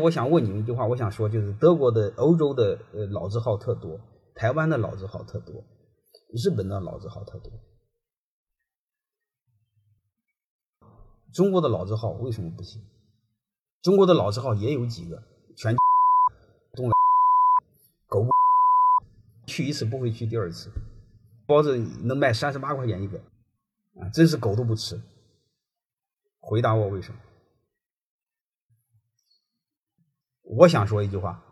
我想问你们一句话，我想说就是德国的、欧洲的呃老字号特多，台湾的老字号特多，日本的老字号特多，中国的老字号为什么不行？中国的老字号也有几个，全 东 狗 去一次不会去第二次，包子能卖三十八块钱一个，啊，真是狗都不吃。回答我为什么？我想说一句话：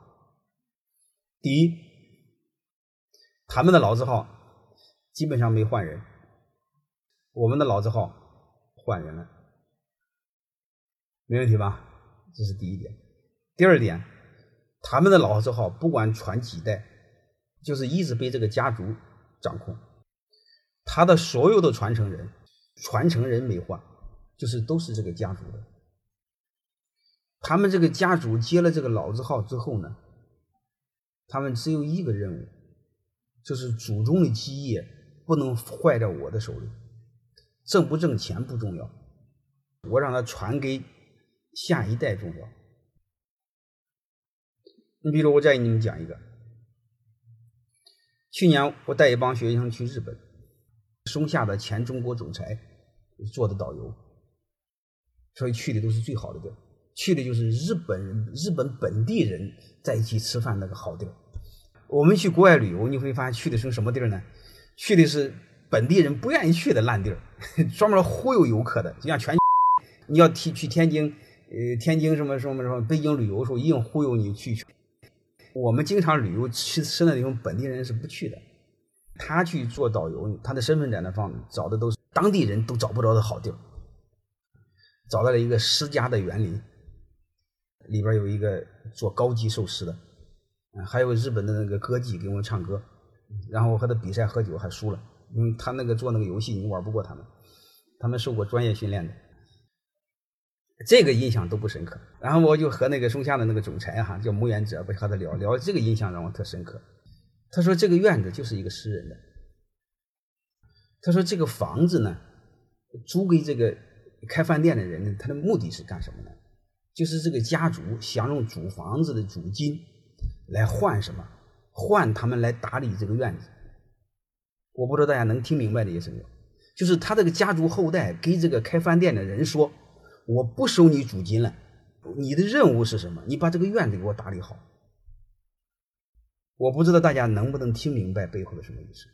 第一，他们的老字号基本上没换人，我们的老字号换人了，没问题吧？这是第一点。第二点，他们的老字号不管传几代，就是一直被这个家族掌控，他的所有的传承人，传承人没换，就是都是这个家族的。他们这个家族接了这个老字号之后呢，他们只有一个任务，就是祖宗的基业不能坏在我的手里，挣不挣钱不重要，我让他传给下一代重要。你比如我再给你们讲一个，去年我带一帮学生去日本，松下的前中国总裁做的导游，所以去的都是最好的地儿。去的就是日本人、日本本地人在一起吃饭那个好地儿。我们去国外旅游，你会发现去的是什么地儿呢？去的是本地人不愿意去的烂地儿，专门忽悠游客的。就像全，你要去去天津，呃，天津什么什么什么，北京旅游的时候，硬忽悠你去。我们经常旅游去吃那地方，本地人是不去的。他去做导游，他的身份在那放，找的都是当地人都找不着的好地儿，找到了一个私家的园林。里边有一个做高级寿司的，嗯，还有日本的那个歌妓给我们唱歌，然后我和他比赛喝酒还输了，因为他那个做那个游戏你玩不过他们，他们受过专业训练的，这个印象都不深刻。然后我就和那个松下的那个总裁哈叫木原哲，不和他聊聊，这个印象让我特深刻。他说这个院子就是一个私人的，他说这个房子呢租给这个开饭店的人呢，他的目的是干什么呢？就是这个家族想用主房子的租金来换什么？换他们来打理这个院子。我不知道大家能听明白的意思没有？就是他这个家族后代给这个开饭店的人说：“我不收你租金了，你的任务是什么？你把这个院子给我打理好。”我不知道大家能不能听明白背后的什么意思。